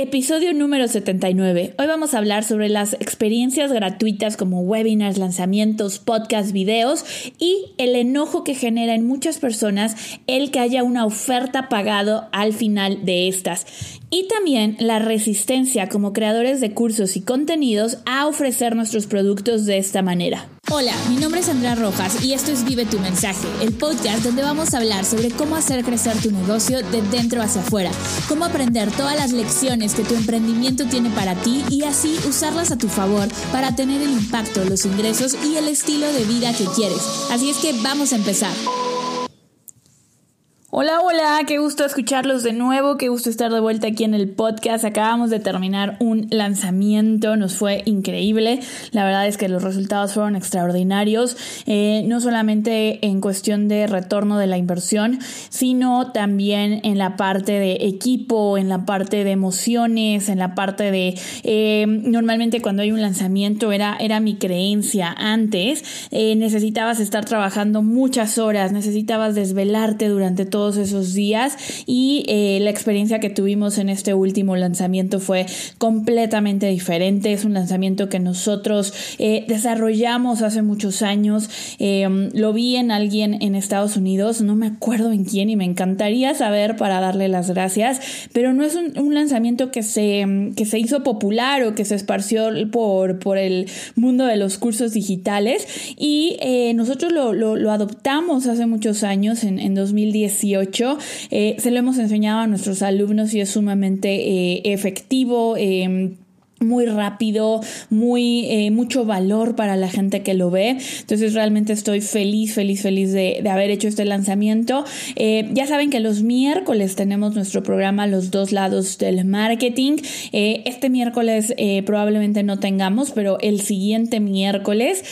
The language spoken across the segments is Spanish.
Episodio número 79. Hoy vamos a hablar sobre las experiencias gratuitas como webinars, lanzamientos, podcasts, videos y el enojo que genera en muchas personas el que haya una oferta pagado al final de estas. Y también la resistencia como creadores de cursos y contenidos a ofrecer nuestros productos de esta manera. Hola, mi nombre es Andrea Rojas y esto es Vive tu mensaje, el podcast donde vamos a hablar sobre cómo hacer crecer tu negocio de dentro hacia afuera, cómo aprender todas las lecciones que tu emprendimiento tiene para ti y así usarlas a tu favor para tener el impacto, los ingresos y el estilo de vida que quieres. Así es que vamos a empezar. Hola, hola, qué gusto escucharlos de nuevo, qué gusto estar de vuelta aquí en el podcast. Acabamos de terminar un lanzamiento, nos fue increíble. La verdad es que los resultados fueron extraordinarios, eh, no solamente en cuestión de retorno de la inversión, sino también en la parte de equipo, en la parte de emociones, en la parte de... Eh, normalmente cuando hay un lanzamiento era, era mi creencia antes, eh, necesitabas estar trabajando muchas horas, necesitabas desvelarte durante todo todos esos días y eh, la experiencia que tuvimos en este último lanzamiento fue completamente diferente. Es un lanzamiento que nosotros eh, desarrollamos hace muchos años. Em, lo vi en alguien en Estados Unidos, no me acuerdo en quién y me encantaría saber para darle las gracias, pero no es un, lanzamiento que se, que se hizo popular o que se esparció por, por el mundo de los cursos digitales y eh, nosotros lo, lo, adoptamos hace muchos años, en, en 2018 eh, se lo hemos enseñado a nuestros alumnos y es sumamente eh, efectivo em, muy rápido, muy eh, mucho valor para la gente que lo ve. Entonces realmente estoy feliz, feliz, feliz de, haber hecho este lanzamiento. ya saben que los miércoles tenemos nuestro programa Los dos lados del marketing. este miércoles probablemente no tengamos, pero el siguiente miércoles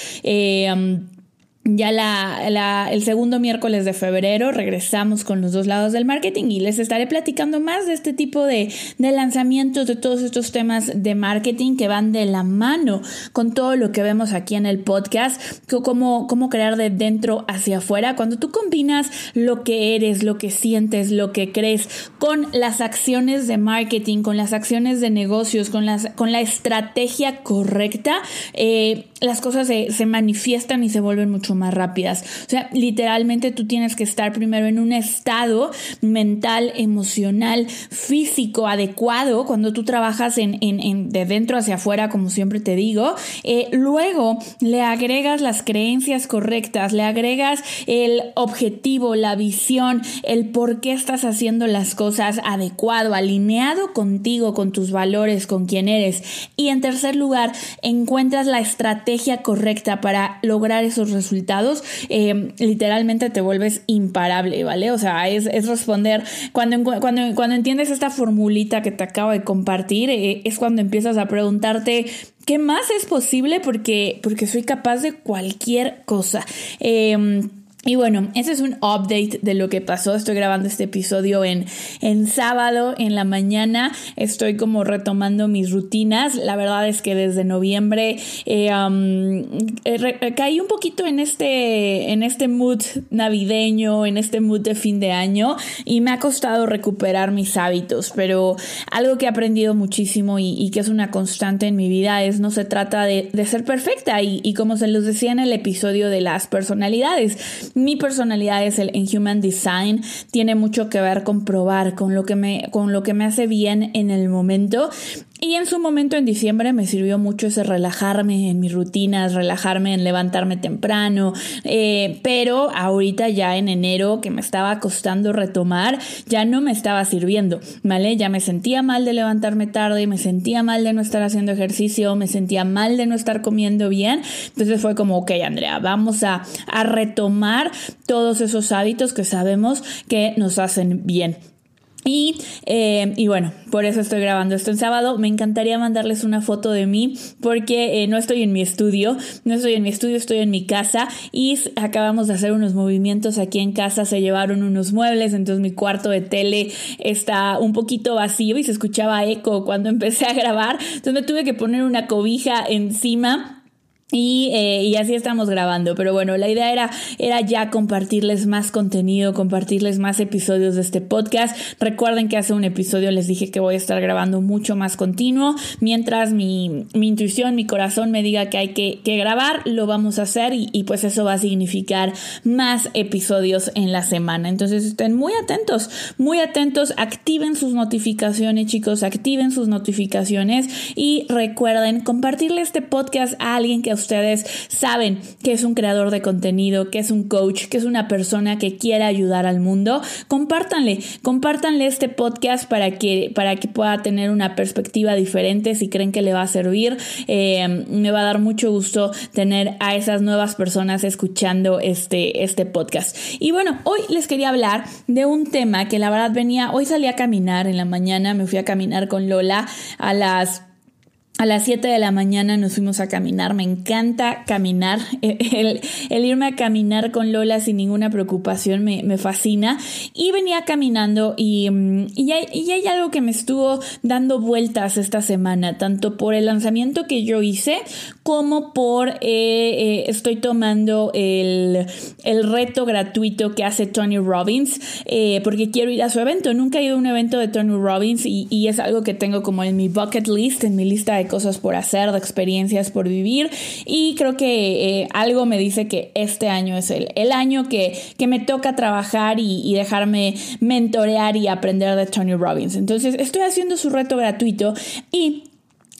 ya la, el segundo miércoles de febrero regresamos con los dos lados del marketing y les estaré platicando más de este tipo de, de, lanzamientos, de todos estos temas de marketing que van de la mano con todo lo que vemos aquí en el podcast, cómo, cómo crear de dentro hacia afuera. Cuando tú combinas lo que eres, lo que sientes, lo que crees con las acciones de marketing, con las acciones de negocios, con, las, con la estrategia correcta, eh, las cosas se, se manifiestan y se vuelven mucho más rápidas. O sea, literalmente tú tienes que estar primero en un estado mental, emocional, físico adecuado cuando tú trabajas en, en, de dentro hacia afuera, como siempre te digo. Eh, luego le agregas las creencias correctas, le agregas el objetivo, la visión, el por qué estás haciendo las cosas adecuado, alineado contigo, con tus valores, con quién eres. Y en tercer lugar, encuentras la estrategia correcta para lograr esos resultados eh, literalmente te vuelves imparable, ¿vale? O sea, es, responder, cuando, cuando, cuando entiendes esta formulita que te acabo de compartir, eh, es cuando empiezas a preguntarte ¿Qué más es posible? Porque, porque soy capaz de cualquier cosa. Eh, y bueno, ese es un update de lo que pasó. Estoy grabando este episodio en, en sábado, en la mañana. Estoy como retomando mis rutinas. La verdad es que desde noviembre eh, eh, caí un poquito en este, en este mood navideño, en este mood de fin de año y me ha costado recuperar mis hábitos. Pero algo que he aprendido muchísimo y, que es una constante en mi vida es no se trata de, ser perfecta. Y, y como se los decía en el episodio de las personalidades, mi personalidad es el en Human Design, tiene mucho que ver con probar, con lo que me, con lo que me hace bien en el momento y en su momento en diciembre me sirvió mucho ese relajarme en mis rutinas, relajarme en levantarme temprano, eh, pero ahorita ya en enero que me estaba costando retomar, ya no me estaba sirviendo, ¿vale? Ya me sentía mal de levantarme tarde, me sentía mal de no estar haciendo ejercicio, me sentía mal de no estar comiendo bien, entonces fue como, ok Andrea, vamos a, a retomar todos esos hábitos que sabemos que nos hacen bien. Y, eh, y, bueno, por eso estoy grabando esto en sábado. Me encantaría mandarles una foto de mí porque eh, no estoy en mi estudio, no estoy en mi estudio, estoy en mi casa y acabamos de hacer unos movimientos aquí en casa, se llevaron unos muebles, entonces mi cuarto de tele está un poquito vacío y se escuchaba eco cuando empecé a grabar, entonces me tuve que poner una cobija encima Y, eh, y, así estamos grabando. Pero bueno, la idea era, era ya compartirles más contenido, compartirles más episodios de este podcast. Recuerden que hace un episodio les dije que voy a estar grabando mucho más continuo. Mientras mi, mi intuición, mi corazón me diga que hay que, grabar, lo vamos a hacer y, y, pues eso va a significar más episodios en la semana. Entonces estén muy atentos, muy atentos. Activen sus notificaciones, chicos. Activen sus notificaciones y recuerden compartirle este podcast a alguien que ustedes saben que es un creador de contenido, que es un coach, que es una persona que quiere ayudar al mundo, compártanle, compártanle este podcast para que, para que pueda tener una perspectiva diferente si creen que le va a servir. Eh, me va a dar mucho gusto tener a esas nuevas personas escuchando este, este podcast. Y bueno, hoy les quería hablar de un tema que la verdad venía, hoy salí a caminar en la mañana, me fui a caminar con Lola a las a las 7 de la mañana nos fuimos a caminar. Me encanta caminar. El, irme a caminar con Lola sin ninguna preocupación me, fascina. Y venía caminando y, mm, y, hay, algo que me estuvo dando vueltas esta semana, tanto por el lanzamiento que yo hice como por eh, eh, estoy tomando el, reto gratuito que hace Tony Robbins eh, porque quiero ir a su evento. Nunca he ido a un evento de Tony Robbins y es algo que tengo como en mi bucket list, en mi lista de cosas por hacer, de experiencias por vivir y creo que eh, algo me dice que este año es el, el año que, que me toca trabajar y, y, dejarme mentorear y aprender de Tony Robbins. Entonces estoy haciendo su reto gratuito y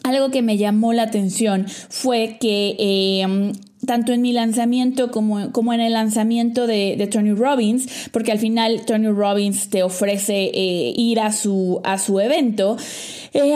algo que me llamó la atención fue que eh, tanto en mi lanzamiento como, como en el lanzamiento de, de, Tony Robbins, porque al final Tony Robbins te ofrece eh, ir a su, a su evento. Eh,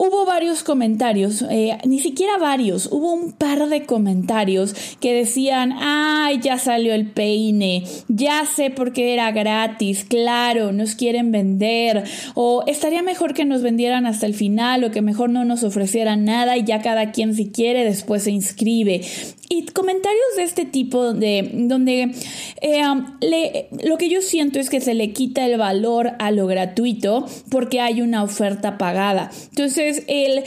Hubo varios comentarios, eh, ni siquiera varios, hubo un par de comentarios que decían, ay, ya salió el peine, ya sé por qué era gratis, claro, nos quieren vender, o estaría mejor que nos vendieran hasta el final, o que mejor no nos ofrecieran nada y ya cada quien si quiere después se inscribe. Y comentarios de este tipo, de donde eh, le, lo que yo siento es que se le quita el valor a lo gratuito porque hay una oferta pagada. Entonces, el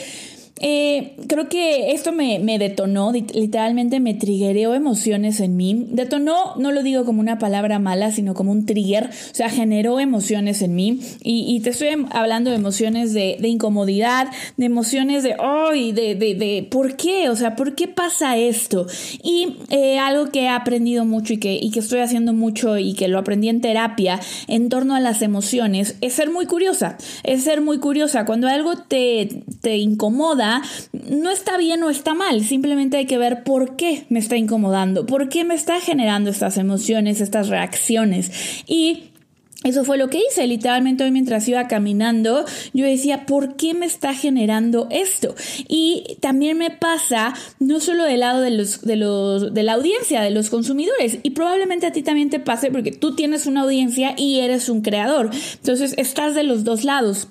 eh, creo que esto me, detonó, literalmente me triggereó emociones en mí. Detonó, no lo digo como una palabra mala, sino como un trigger, o sea, generó emociones en mí. Y, te estoy hablando de emociones de, incomodidad, de emociones de, ¡ay! de, de, de, ¿por qué? O sea, ¿por qué pasa esto? Y eh, algo que he aprendido mucho y que, y que estoy haciendo mucho y que lo aprendí en terapia en torno a las emociones es ser muy curiosa, es ser muy curiosa. Cuando algo te, te incomoda, no está bien o está mal, simplemente hay que ver por qué me está incomodando, por qué me está generando estas emociones, estas reacciones. Y eso fue lo que hice, literalmente hoy mientras iba caminando, yo decía, ¿por qué me está generando esto? Y también me pasa no solo del lado de los, de los, de la audiencia, de los consumidores, y probablemente a ti también te pase porque tú tienes una audiencia y eres un creador. Entonces estás de los dos lados.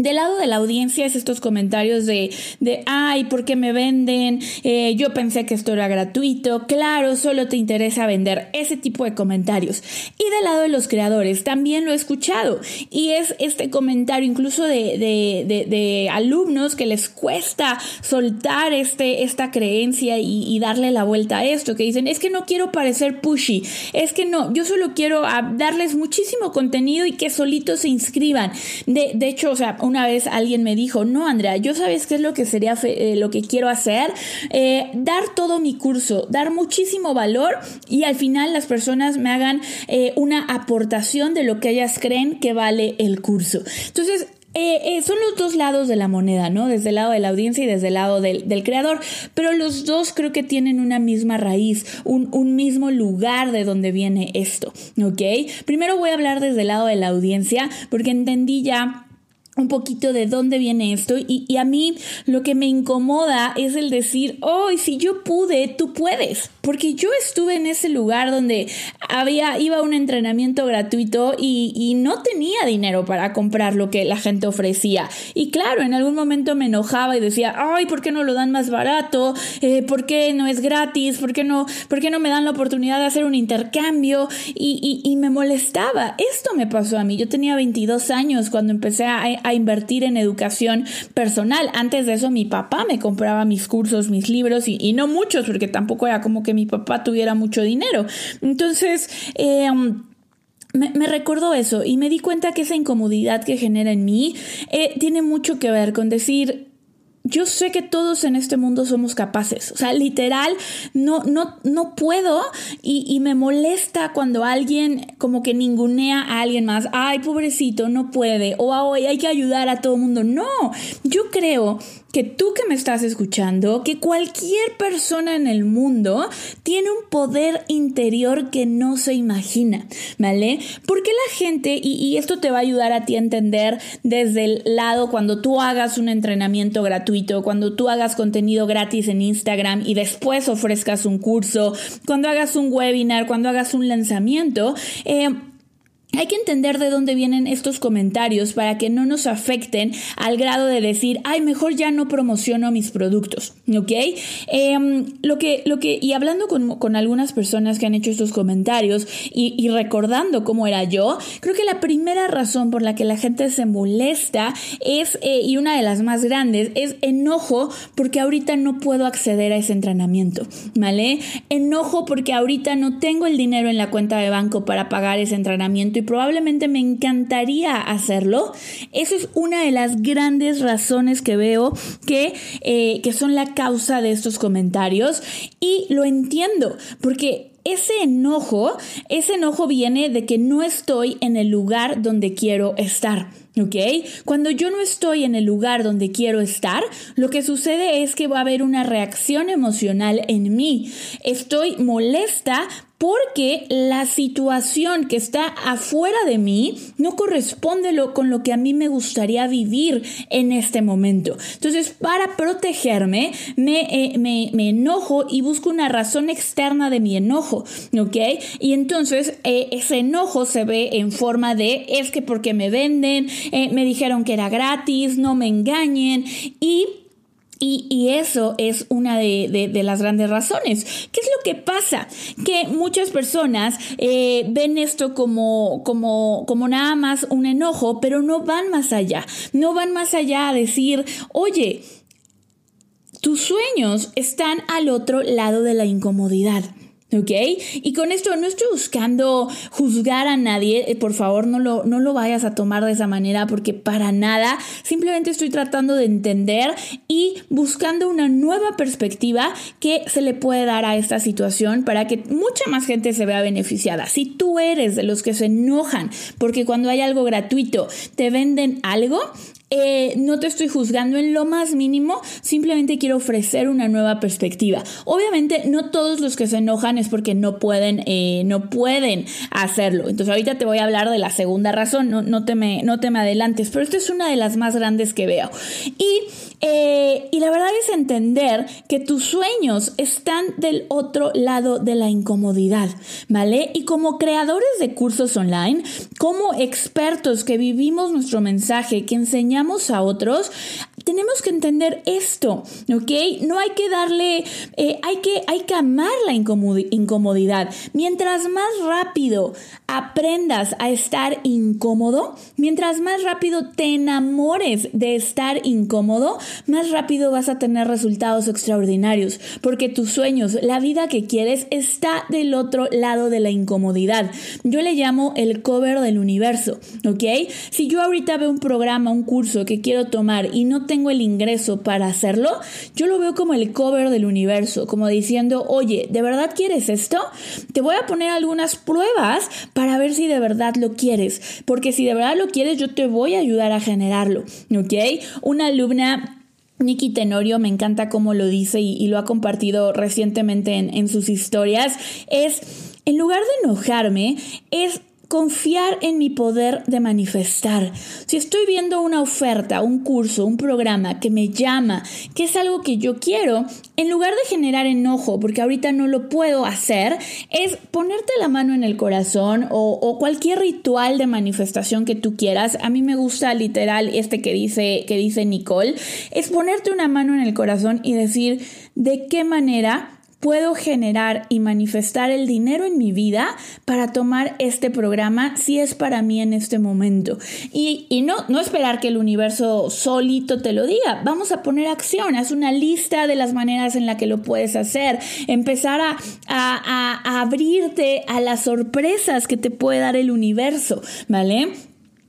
Del lado de la audiencia es estos comentarios de, de ay, ¿por qué me venden? Eh, yo pensé que esto era gratuito. Claro, solo te interesa vender ese tipo de comentarios. Y del lado de los creadores también lo he escuchado. Y es este comentario incluso de, de, de, alumnos que les cuesta soltar este, esta creencia y, y, darle la vuelta a esto, que dicen, es que no quiero parecer pushy, es que no, yo solo quiero ah, darles muchísimo contenido y que solitos se inscriban. De, de hecho, o sea, una vez alguien me dijo, no, Andrea, yo sabes qué es lo que sería eh, lo que quiero hacer, eh, dar todo mi curso, dar muchísimo valor y al final las personas me hagan eh, una aportación de lo que ellas creen que vale el curso. Entonces, son los dos lados de la moneda, ¿no? Desde el lado de la audiencia y desde el lado del, del creador, pero los dos creo que tienen una misma raíz, un, un, mismo lugar de donde viene esto, ¿ok? Primero voy a hablar desde el lado de la audiencia porque entendí ya un poquito de dónde viene esto y, a mí lo que me incomoda es el decir, oh, si yo pude, tú puedes. Porque yo estuve en ese lugar donde había, iba a un entrenamiento gratuito y, no tenía dinero para comprar lo que la gente ofrecía. Y claro, en algún momento me enojaba y decía, ay, ¿por qué no lo dan más barato? Eh, ¿Por qué no es gratis? ¿Por qué no, por qué no me dan la oportunidad de hacer un intercambio? Y, me molestaba. Esto me pasó a mí. Yo tenía 22 años cuando empecé a, a invertir en educación personal. Antes de eso mi papá me compraba mis cursos, mis libros y no muchos porque tampoco era como que mi papá tuviera mucho dinero. Entonces, eh, me, recordó eso y me di cuenta que esa incomodidad que genera en mí eh, tiene mucho que ver con decir, yo sé que todos en este mundo somos capaces. O sea, literal, no, no, no puedo y, y, me molesta cuando alguien como que ningunea a alguien más. Ay, pobrecito, no puede. O hoy hay que ayudar a todo el mundo. No, yo creo que tú que me estás escuchando, que cualquier persona en el mundo tiene un poder interior que no se imagina, ¿vale? Porque la gente, y, y, esto te va a ayudar a ti a entender desde el lado cuando tú hagas un entrenamiento gratuito, cuando tú hagas contenido gratis en Instagram y después ofrezcas un curso, cuando hagas un webinar, cuando hagas un lanzamiento, eh, hay que entender de dónde vienen estos comentarios para que no nos afecten al grado de decir, ay, mejor ya no promociono mis productos, ¿ok? Em, lo que, lo que, y hablando con, algunas personas que han hecho estos comentarios y, recordando cómo era yo, creo que la primera razón por la que la gente se molesta es, eh, y una de las más grandes, es enojo porque ahorita no puedo acceder a ese entrenamiento, ¿vale? Enojo porque ahorita no tengo el dinero en la cuenta de banco para pagar ese entrenamiento probablemente me encantaría hacerlo. Esa es una de las grandes razones que veo que, eh, que son la causa de estos comentarios y lo entiendo porque ese enojo, ese enojo viene de que no estoy en el lugar donde quiero estar. ¿Ok? Cuando yo no estoy en el lugar donde quiero estar, lo que sucede es que va a haber una reacción emocional en mí. Estoy molesta porque la situación que está afuera de mí no corresponde con lo que a mí me gustaría vivir en este momento. Entonces, para protegerme, me, eh, me, me enojo y busco una razón externa de mi enojo, ¿ok? Y entonces eh, ese enojo se ve en forma de, es que porque me venden, eh, me dijeron que era gratis, no me engañen y y, eso es una de, las grandes razones. ¿Qué es lo que pasa? Que muchas personas eh, ven esto como, como, como nada más un enojo, pero no van más allá. No van más allá a decir, oye, tus sueños están al otro lado de la incomodidad. ¿Ok? Y con esto no estoy buscando juzgar a nadie, eh, por favor no lo, no lo vayas a tomar de esa manera porque para nada, simplemente estoy tratando de entender y buscando una nueva perspectiva que se le puede dar a esta situación para que mucha más gente se vea beneficiada. Si tú eres de los que se enojan porque cuando hay algo gratuito te venden algo, eh, no te estoy juzgando en lo más mínimo, simplemente quiero ofrecer una nueva perspectiva. Obviamente no todos los que se enojan es porque no pueden, eh, no pueden hacerlo. Entonces ahorita te voy a hablar de la segunda razón, no, no, te me, no te me adelantes, pero esta es una de las más grandes que veo. Y, eh, y la verdad es entender que tus sueños están del otro lado de la incomodidad, ¿vale? Y como creadores de cursos online, como expertos que vivimos nuestro mensaje, que enseñamos a otros, tenemos que entender esto, ¿ok? No hay que darle, eh, hay, que, hay que amar la incomodidad. Mientras más rápido aprendas a estar incómodo, mientras más rápido te enamores de estar incómodo, más rápido vas a tener resultados extraordinarios, porque tus sueños, la vida que quieres, está del otro lado de la incomodidad. Yo le llamo el cover del universo, ¿ok? Si yo ahorita veo un programa, un curso que quiero tomar y no tengo el ingreso para hacerlo, yo lo veo como el cover del universo, como diciendo, oye, ¿de verdad quieres esto? Te voy a poner algunas pruebas para ver si de verdad lo quieres, porque si de verdad lo quieres, yo te voy a ayudar a generarlo, ¿ok? Una alumna Nikki Tenorio, me encanta cómo lo dice y, lo ha compartido recientemente en, en sus historias, es, en lugar de enojarme, es confiar en mi poder de manifestar. Si estoy viendo una oferta, un curso, un programa que me llama, que es algo que yo quiero, en lugar de generar enojo, porque ahorita no lo puedo hacer, es ponerte la mano en el corazón o, cualquier ritual de manifestación que tú quieras. A mí me gusta literal este que dice, que dice Nicole, es ponerte una mano en el corazón y decir de qué manera puedo generar y manifestar el dinero en mi vida para tomar este programa si es para mí en este momento. Y, no, no esperar que el universo solito te lo diga. Vamos a poner acción, haz una lista de las maneras en las que lo puedes hacer, empezar a, a abrirte a las sorpresas que te puede dar el universo, ¿vale?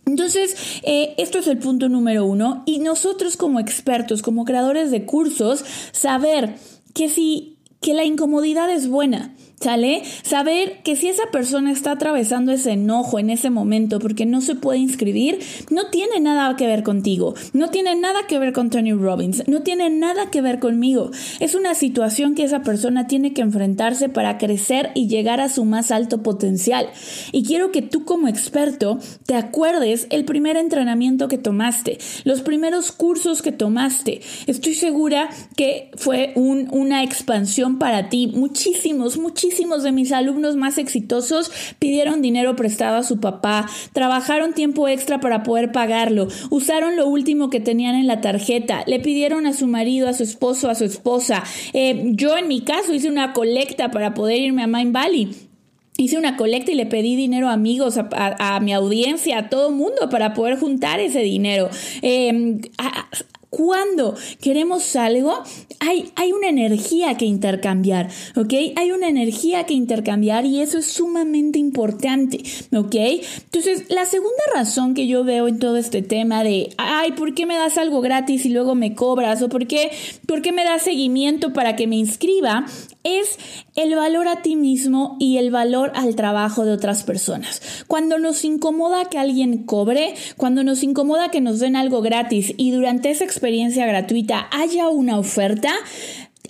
Entonces, eh, esto es el punto número uno. Y nosotros como expertos, como creadores de cursos, saber que si que la incomodidad es buena, ¿Sale? Saber que si esa persona está atravesando ese enojo en ese momento porque no se puede inscribir, no tiene nada que ver contigo, no tiene nada que ver con Tony Robbins, no tiene nada que ver conmigo. Es una situación que esa persona tiene que enfrentarse para crecer y llegar a su más alto potencial. Y quiero que tú como experto te acuerdes el primer entrenamiento que tomaste, los primeros cursos que tomaste. Estoy segura que fue una expansión para ti. Muchísimos, muchísimos Muchísimos de mis alumnos más exitosos pidieron dinero prestado a su papá, trabajaron tiempo extra para poder pagarlo, usaron lo último que tenían en la tarjeta, le pidieron a su marido, a su esposo, a su esposa. Eh, yo en mi caso hice una colecta para poder irme a Mind Valley. Hice una colecta y le pedí dinero a amigos, a, mi audiencia, a todo mundo para poder juntar ese dinero. Eh, cuando queremos algo, hay, hay una energía que intercambiar, ¿ok? Hay una energía que intercambiar y eso es sumamente importante, ¿ok? Entonces, la segunda razón que yo veo en todo este tema de, ay, ¿por qué me das algo gratis y luego me cobras? ¿O por qué, por qué me das seguimiento para que me inscriba? Es el valor a ti mismo y el valor al trabajo de otras personas. Cuando nos incomoda que alguien cobre, cuando nos incomoda que nos den algo gratis y durante esa experiencia gratuita haya una oferta,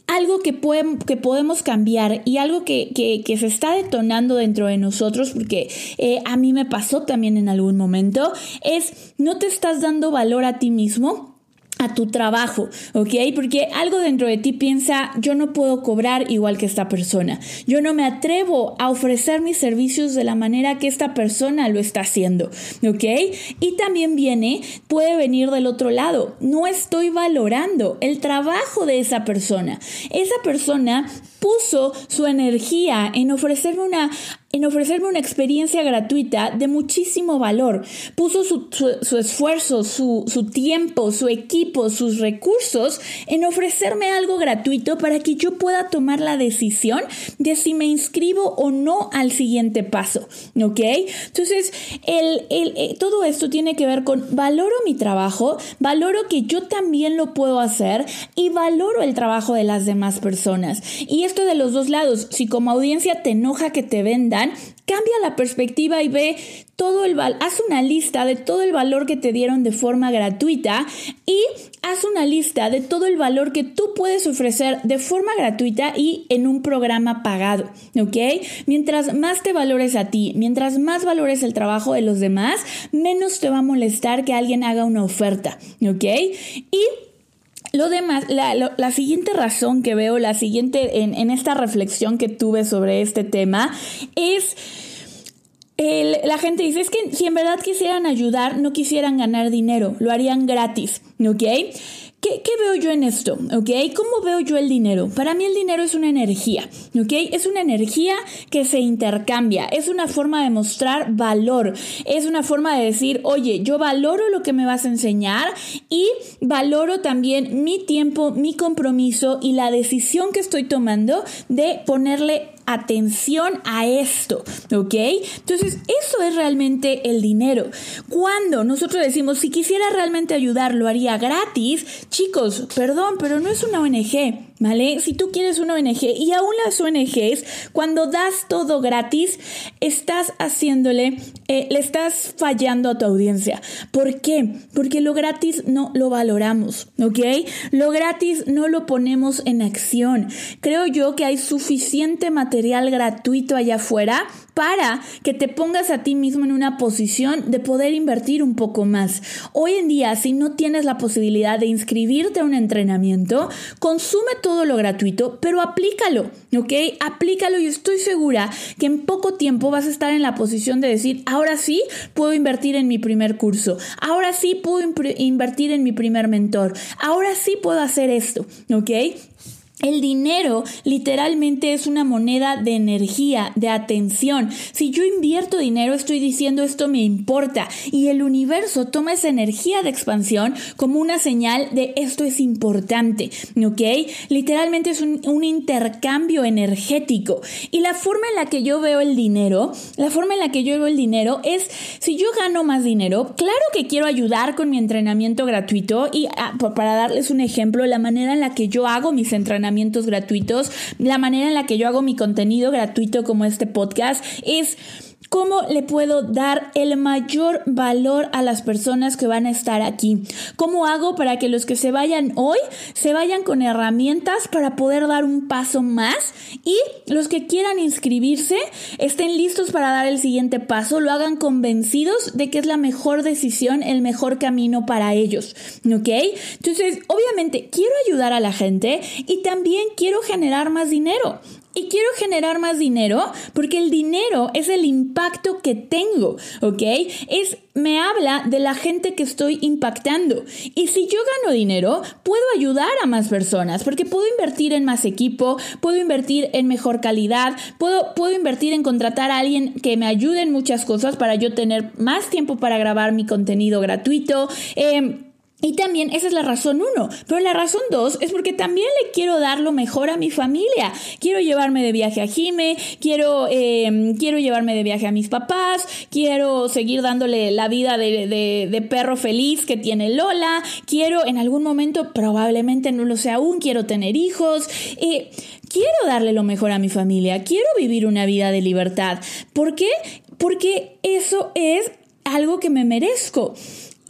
algo que, que podemos cambiar y algo que, se está detonando dentro de nosotros, porque eh, a mí me pasó también en algún momento, es no te estás dando valor a ti mismo a tu trabajo, ¿ok? Porque algo dentro de ti piensa, yo no puedo cobrar igual que esta persona, yo no me atrevo a ofrecer mis servicios de la manera que esta persona lo está haciendo, ¿ok? Y también viene, puede venir del otro lado, no estoy valorando el trabajo de esa persona. Esa persona puso su energía en ofrecerme una en ofrecerme una experiencia gratuita de muchísimo valor. Puso su, esfuerzo, su, su, tiempo, su equipo, sus recursos en ofrecerme algo gratuito para que yo pueda tomar la decisión de si me inscribo o no al siguiente paso. ¿Ok? Entonces, el, el, eh, todo esto tiene que ver con valoro mi trabajo, valoro que yo también lo puedo hacer y valoro el trabajo de las demás personas. Y esto de los dos lados, si como audiencia te enoja que te venda, cambia la perspectiva y ve todo el valor, haz una lista de todo el valor que te dieron de forma gratuita y haz una lista de todo el valor que tú puedes ofrecer de forma gratuita y en un programa pagado, ¿ok? Mientras más te valores a ti, mientras más valores el trabajo de los demás, menos te va a molestar que alguien haga una oferta, ¿ok? Y lo demás, la, siguiente razón que veo, la siguiente en, esta reflexión que tuve sobre este tema es... la gente dice, es que si en verdad quisieran ayudar, no quisieran ganar dinero, lo harían gratis, ¿ok? ¿Qué, veo yo en esto? ¿Ok? ¿Cómo veo yo el dinero? Para mí el dinero es una energía, ¿ok? Es una energía que se intercambia, es una forma de mostrar valor, es una forma de decir, oye, yo valoro lo que me vas a enseñar y valoro también mi tiempo, mi compromiso y la decisión que estoy tomando de ponerle atención a esto, ¿ok? Entonces, eso es realmente el dinero. Cuando nosotros decimos, si quisiera realmente ayudar, lo haría gratis, chicos, perdón, pero no es una ONG. ¿Vale? Si tú quieres una ONG y aún las ONGs, cuando das todo gratis, estás haciéndole, eh, le estás fallando a tu audiencia. ¿Por qué? Porque lo gratis no lo valoramos, ¿ok? Lo gratis no lo ponemos en acción. Creo yo que hay suficiente material gratuito allá afuera para que te pongas a ti mismo en una posición de poder invertir un poco más. Hoy en día, si no tienes la posibilidad de inscribirte a un entrenamiento, consume todo lo gratuito, pero aplícalo, ¿ok? Aplícalo y estoy segura que en poco tiempo vas a estar en la posición de decir, ahora sí puedo invertir en mi primer curso, ahora sí puedo invertir en mi primer mentor, ahora sí puedo hacer esto, ¿ok? El dinero literalmente es una moneda de energía, de atención. Si yo invierto dinero, estoy diciendo esto me importa y el universo toma esa energía de expansión como una señal de esto es importante, ¿ok? Literalmente es un, intercambio energético. Y la forma en la que yo veo el dinero, la forma en la que yo veo el dinero es, si yo gano más dinero, claro que quiero ayudar con mi entrenamiento gratuito y ah, para darles un ejemplo, la manera en la que yo hago mis entrenamientos gratuitos, la manera en la que yo hago mi contenido gratuito como este podcast es ¿Cómo le puedo dar el mayor valor a las personas que van a estar aquí? ¿Cómo hago para que los que se vayan hoy se vayan con herramientas para poder dar un paso más y los que quieran inscribirse estén listos para dar el siguiente paso, lo hagan convencidos de que es la mejor decisión, el mejor camino para ellos? ¿Ok? Entonces, obviamente quiero ayudar a la gente y también quiero generar más dinero. Y quiero generar más dinero porque el dinero es el impacto que tengo, ¿ok? Es, me habla de la gente que estoy impactando. Y si yo gano dinero, puedo ayudar a más personas porque puedo invertir en más equipo, puedo invertir en mejor calidad, puedo, puedo invertir en contratar a alguien que me ayude en muchas cosas para yo tener más tiempo para grabar mi contenido gratuito. Eh, y también esa es la razón uno. Pero la razón dos es porque también le quiero dar lo mejor a mi familia. Quiero llevarme de viaje a Jime, quiero, em, quiero llevarme de viaje a mis papás, quiero seguir dándole la vida de, de, perro feliz que tiene Lola, quiero en algún momento, probablemente no lo sé aún, quiero tener hijos. Eh, quiero darle lo mejor a mi familia, quiero vivir una vida de libertad. ¿Por qué? Porque eso es algo que me merezco.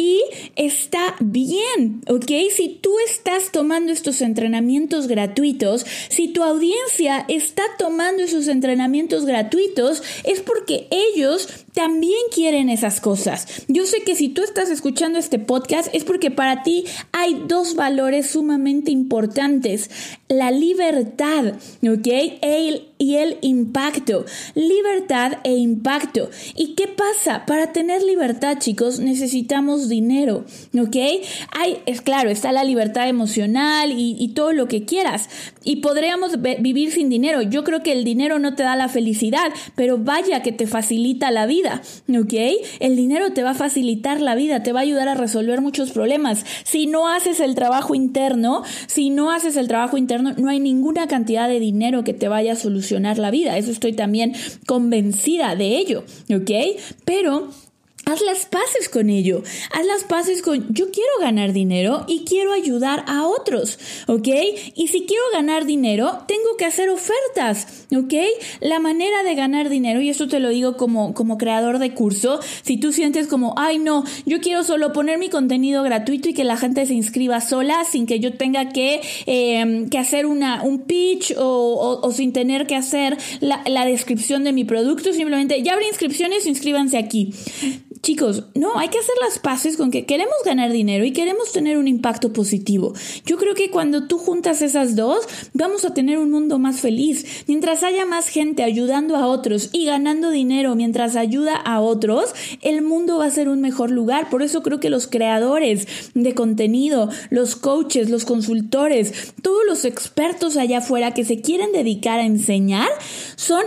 Y está bien, ¿ok? Si tú estás tomando estos entrenamientos gratuitos, si tu audiencia está tomando esos entrenamientos gratuitos, es porque ellos también quieren esas cosas. Yo sé que si tú estás escuchando este podcast es porque para ti hay dos valores sumamente importantes. La libertad, ¿ok? El, y el impacto. Libertad e impacto. ¿Y qué pasa? Para tener libertad, chicos, necesitamos dinero, ¿ok? Hay, es claro, está la libertad emocional y, y todo lo que quieras. Y podríamos vivir sin dinero. Yo creo que el dinero no te da la felicidad, pero vaya que te facilita la vida ¿ok? El dinero te va a facilitar la vida, te va a ayudar a resolver muchos problemas. Si no haces el trabajo interno, si no haces el trabajo interno, no hay ninguna cantidad de dinero que te vaya a solucionar la vida. Eso estoy también convencida de ello, ¿ok? Pero Haz las paces con ello. Haz las paces con yo quiero ganar dinero y quiero ayudar a otros, ¿ok? Y si quiero ganar dinero, tengo que hacer ofertas, ¿ok? La manera de ganar dinero, y esto te lo digo como, como creador de curso, si tú sientes como, ay no, yo quiero solo poner mi contenido gratuito y que la gente se inscriba sola sin que yo tenga que, em, que hacer una, un pitch o, o, sin tener que hacer la, la descripción de mi producto, simplemente ya abre inscripciones, inscríbanse aquí Chicos, no, hay que hacer las paces con que queremos ganar dinero y queremos tener un impacto positivo. Yo creo que cuando tú juntas esas dos, vamos a tener un mundo más feliz. Mientras haya más gente ayudando a otros y ganando dinero mientras ayuda a otros, el mundo va a ser un mejor lugar. Por eso creo que los creadores de contenido, los coaches, los consultores, todos los expertos allá afuera que se quieren dedicar a enseñar, son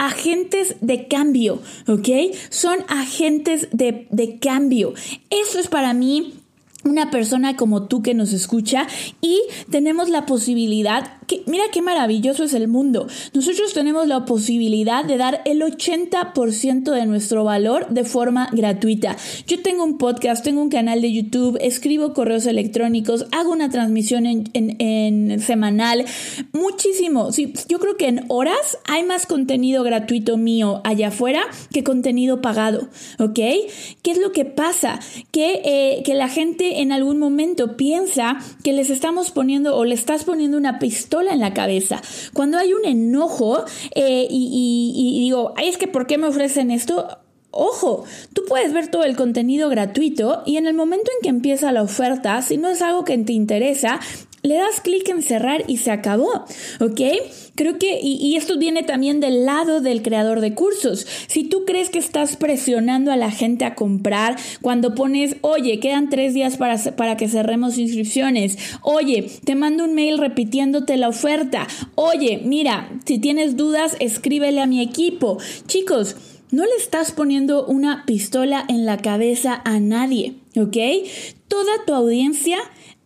agentes de cambio, ¿ok? Son agentes de, de cambio. Eso es para mí una persona como tú que nos escucha y tenemos la posibilidad, que mira qué maravilloso es el mundo. Nosotros tenemos la posibilidad de dar el 80% de nuestro valor de forma gratuita. Yo tengo un podcast, tengo un canal de YouTube, escribo correos electrónicos, hago una transmisión en, semanal, muchísimo. Sí, yo creo que en horas hay más contenido gratuito mío allá afuera que contenido pagado, ¿ok? ¿Qué es lo que pasa? Que, eh, que la gente en algún momento piensa que les estamos poniendo o le estás poniendo una pistola en la cabeza. Cuando hay un enojo eh, y, y digo, ay, es que ¿por qué me ofrecen esto? Ojo, tú puedes ver todo el contenido gratuito y en el momento en que empieza la oferta, si no es algo que te interesa, le das clic en cerrar y se acabó, ¿ok? Creo que, y, esto viene también del lado del creador de cursos. Si tú crees que estás presionando a la gente a comprar cuando pones, oye, quedan tres días para, para que cerremos inscripciones, oye, te mando un mail repitiéndote la oferta, oye, mira, si tienes dudas, escríbele a mi equipo. Chicos, no le estás poniendo una pistola en la cabeza a nadie, ¿ok? Toda tu audiencia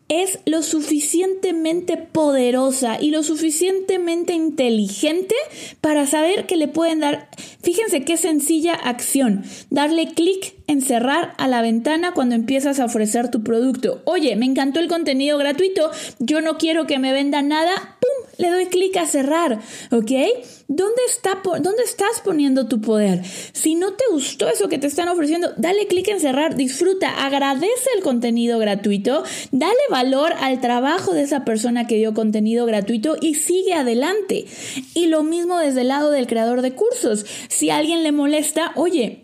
es lo suficientemente poderosa y lo suficientemente inteligente para saber que le pueden dar, fíjense qué sencilla acción, darle clic en cerrar a la ventana cuando empiezas a ofrecer tu producto. Oye, me encantó el contenido gratuito, yo no quiero que me venda nada, ¡pum! Le doy clic a cerrar, ¿ok? ¿Dónde, está, ¿Dónde estás poniendo tu poder? Si no te gustó eso que te están ofreciendo, dale clic en cerrar, disfruta, agradece el contenido gratuito, dale valor al trabajo de esa persona que dio contenido gratuito y sigue adelante. Y lo mismo desde el lado del creador de cursos. Si a alguien le molesta, oye,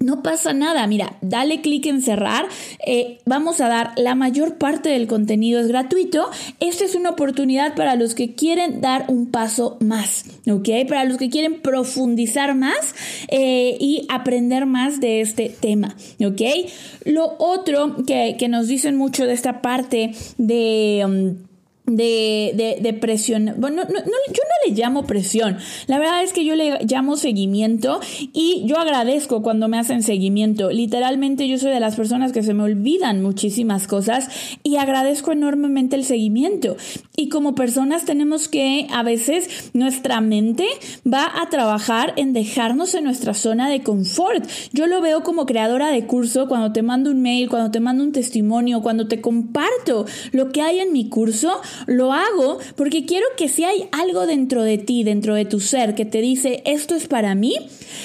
no pasa nada, mira, dale clic en cerrar. Eh, vamos a dar la mayor parte del contenido es gratuito. Esta es una oportunidad para los que quieren dar un paso más, ¿ok? Para los que quieren profundizar más eh, y aprender más de este tema, ¿ok? Lo otro que, nos dicen mucho de esta parte de... Um, de, de, presión. Bueno, no, yo no le llamo presión. La verdad es que yo le llamo seguimiento y yo agradezco cuando me hacen seguimiento. Literalmente yo soy de las personas que se me olvidan muchísimas cosas y agradezco enormemente el seguimiento. Y como personas tenemos que a veces nuestra mente va a trabajar en dejarnos en nuestra zona de confort. Yo lo veo como creadora de curso cuando te mando un mail, cuando te mando un testimonio, cuando te comparto lo que hay en mi curso lo hago porque quiero que si hay algo dentro de ti, dentro de tu ser, que te dice esto es para mí,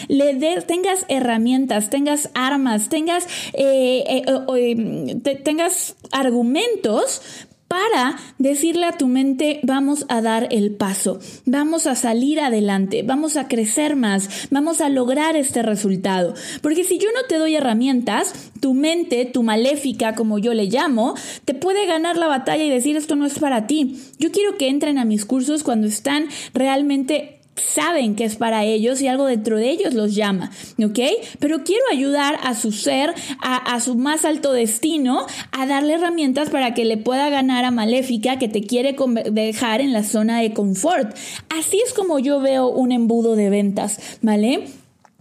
le tengas herramientas, tengas armas, tengas, eh, eh, em, tengas argumentos para decirle a tu mente, vamos a dar el paso, vamos a salir adelante, vamos a crecer más, vamos a lograr este resultado. Porque si yo no te doy herramientas, tu mente, tu maléfica, como yo le llamo, te puede ganar la batalla y decir esto no es para ti. Yo quiero que entren a mis cursos cuando están realmente saben que es para ellos y algo dentro de ellos los llama, ¿ok? Pero quiero ayudar a su ser, a, su más alto destino, a darle herramientas para que le pueda ganar a Maléfica que te quiere dejar en la zona de confort. Así es como yo veo un embudo de ventas, ¿vale?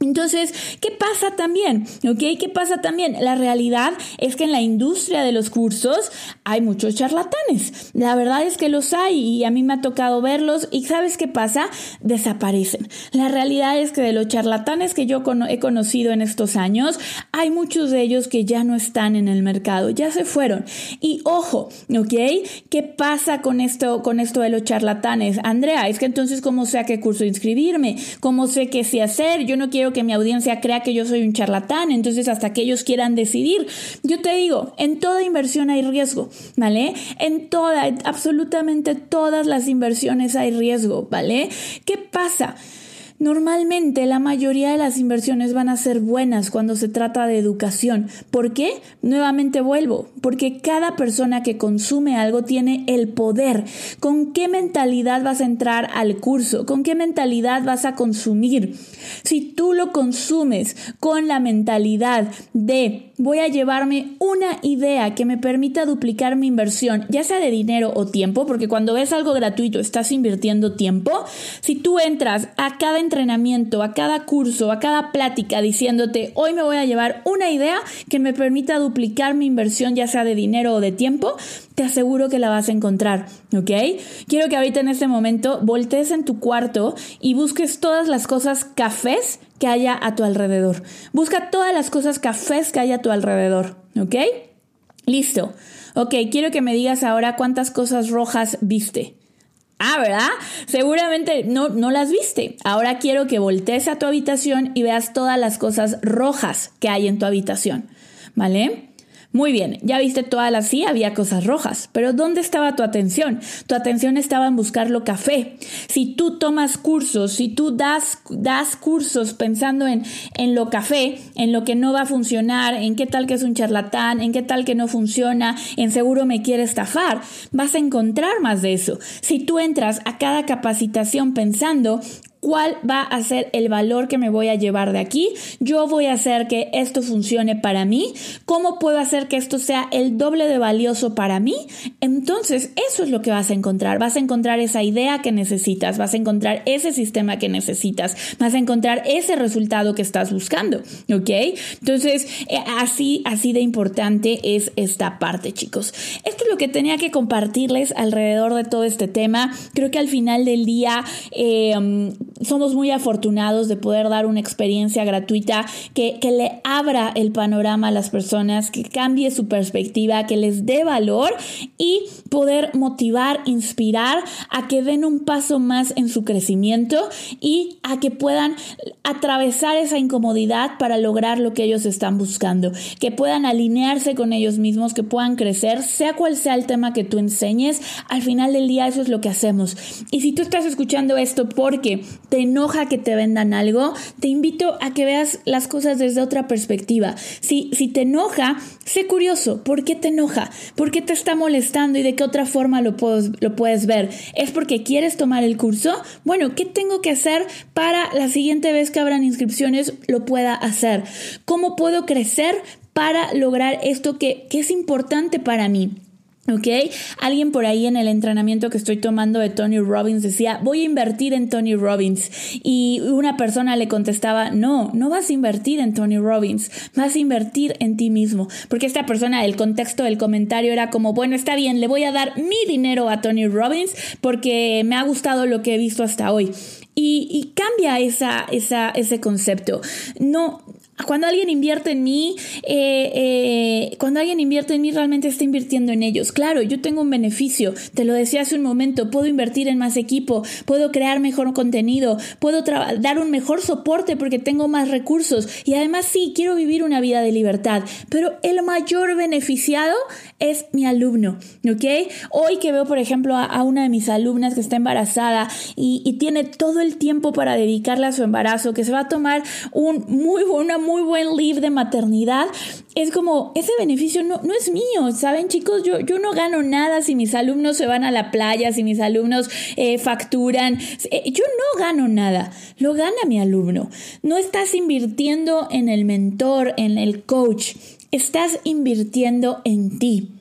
Entonces, ¿qué pasa también? ¿Ok? ¿Qué pasa también? La realidad es que en la industria de los cursos hay muchos charlatanes. La verdad es que los hay y a mí me ha tocado verlos y ¿sabes qué pasa? Desaparecen. La realidad es que de los charlatanes que yo he conocido en estos años, hay muchos de ellos que ya no están en el mercado, ya se fueron. Y ojo, ¿ok? ¿Qué pasa con esto, con esto de los charlatanes? Andrea, es que entonces, ¿cómo sé a qué curso inscribirme? ¿Cómo sé qué sé hacer? Yo no quiero que mi audiencia crea que yo soy un charlatán, entonces hasta que ellos quieran decidir. Yo te digo, en toda inversión hay riesgo, ¿vale? En toda, absolutamente todas las inversiones hay riesgo, ¿vale? ¿Qué pasa? Normalmente la mayoría de las inversiones van a ser buenas cuando se trata de educación. ¿Por qué? Nuevamente vuelvo, porque cada persona que consume algo tiene el poder. ¿Con qué mentalidad vas a entrar al curso? ¿Con qué mentalidad vas a consumir? Si tú lo consumes con la mentalidad de voy a llevarme una idea que me permita duplicar mi inversión, ya sea de dinero o tiempo, porque cuando ves algo gratuito estás invirtiendo tiempo, si tú entras a cada a cada curso, a cada plática diciéndote, hoy me voy a llevar una idea que me permita duplicar mi inversión, ya sea de dinero o de tiempo, te aseguro que la vas a encontrar, ¿ok? Quiero que ahorita en este momento voltees en tu cuarto y busques todas las cosas cafés que haya a tu alrededor. Busca todas las cosas cafés que haya a tu alrededor, ¿ok? Listo. Ok, quiero que me digas ahora cuántas cosas rojas viste. Ah, ¿verdad? Seguramente no, no las viste. Ahora quiero que voltees a tu habitación y veas todas las cosas rojas que hay en tu habitación. ¿Vale? Muy bien, ya viste todas las sí, había cosas rojas, pero ¿dónde estaba tu atención? Tu atención estaba en buscar lo café. Si tú tomas cursos, si tú das, das cursos pensando en, en lo café, en lo que no va a funcionar, en qué tal que es un charlatán, en qué tal que no funciona, en seguro me quiere estafar, vas a encontrar más de eso. Si tú entras a cada capacitación pensando cuál va a ser el valor que me voy a llevar de aquí, yo voy a hacer que esto funcione para mí, cómo puedo hacer que esto sea el doble de valioso para mí, entonces eso es lo que vas a encontrar, vas a encontrar esa idea que necesitas, vas a encontrar ese sistema que necesitas, vas a encontrar ese resultado que estás buscando, ¿ok? Entonces, eh, así, así de importante es esta parte, chicos. Esto es lo que tenía que compartirles alrededor de todo este tema. Creo que al final del día, eh, somos muy afortunados de poder dar una experiencia gratuita que, que, le abra el panorama a las personas, que cambie su perspectiva, que les dé valor y poder motivar, inspirar a que den un paso más en su crecimiento y a que puedan atravesar esa incomodidad para lograr lo que ellos están buscando, que puedan alinearse con ellos mismos, que puedan crecer, sea cual sea el tema que tú enseñes, al final del día eso es lo que hacemos. Y si tú estás escuchando esto porque te enoja que te vendan algo, te invito a que veas las cosas desde otra perspectiva. Si, si te enoja, sé curioso. ¿Por qué te enoja? ¿Por qué te está molestando y de qué otra forma lo, puedes, lo puedes ver? ¿Es porque quieres tomar el curso? Bueno, ¿qué tengo que hacer para la siguiente vez que abran inscripciones lo pueda hacer? ¿Cómo puedo crecer para lograr esto que, que es importante para mí? ¿Ok? Alguien por ahí en el entrenamiento que estoy tomando de Tony Robbins decía, voy a invertir en Tony Robbins. Y una persona le contestaba, no, no vas a invertir en Tony Robbins, vas a invertir en ti mismo. Porque esta persona, el contexto del comentario era como, bueno, está bien, le voy a dar mi dinero a Tony Robbins porque me ha gustado lo que he visto hasta hoy. Y, cambia esa, esa, ese concepto. No, cuando alguien invierte en mí, eh, eh, cuando alguien invierte en mí, realmente está invirtiendo en ellos. Claro, yo tengo un beneficio, te lo decía hace un momento, puedo invertir en más equipo, puedo crear mejor contenido, puedo dar un mejor soporte porque tengo más recursos y además sí, quiero vivir una vida de libertad, pero el mayor beneficiado es mi alumno, ¿ok? Hoy que veo, por ejemplo, a, una de mis alumnas que está embarazada y, y, tiene todo el tiempo para dedicarle a su embarazo, que se va a tomar un muy, una muy buen leave de maternidad, es como, ese beneficio no, no es mío, ¿saben chicos? Yo, yo no gano nada si mis alumnos se van a la playa, si mis alumnos eh, facturan, eh, yo no gano nada, lo gana mi alumno. No estás invirtiendo en el mentor, en el coach, estás invirtiendo en ti.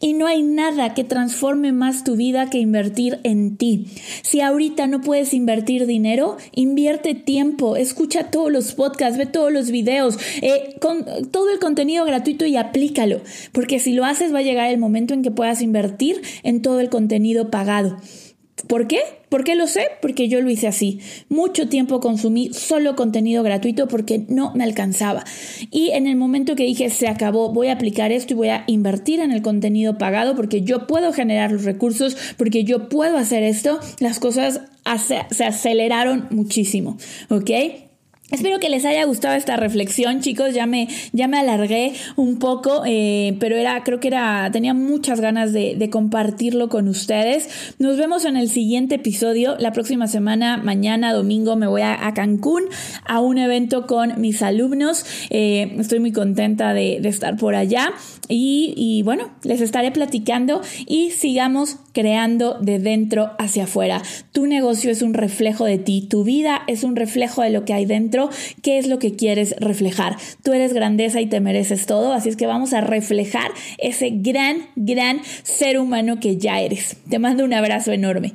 Y no hay nada que transforme más tu vida que invertir en ti. Si ahorita no puedes invertir dinero, invierte tiempo, escucha todos los podcasts, ve todos los videos, eh, con todo el contenido gratuito y aplícalo. Porque si lo haces va a llegar el momento en que puedas invertir en todo el contenido pagado. ¿Por qué? ¿Por qué lo sé? Porque yo lo hice así. Mucho tiempo consumí solo contenido gratuito porque no me alcanzaba. Y en el momento que dije, se acabó, voy a aplicar esto y voy a invertir en el contenido pagado porque yo puedo generar los recursos, porque yo puedo hacer esto, las cosas se aceleraron muchísimo. ¿Ok? Espero que les haya gustado esta reflexión, chicos. Ya me, ya me alargué un poco, eh, pero era, creo que era, tenía muchas ganas de, compartirlo con ustedes. Nos vemos en el siguiente episodio. La próxima semana, mañana, domingo, me voy a, Cancún a un evento con mis alumnos. Eh, estoy muy contenta de, estar por allá. Y, y bueno, les estaré platicando y sigamos creando de dentro hacia afuera. Tu negocio es un reflejo de ti, tu vida es un reflejo de lo que hay dentro qué es lo que quieres reflejar. Tú eres grandeza y te mereces todo, así es que vamos a reflejar ese gran, gran ser humano que ya eres. Te mando un abrazo enorme.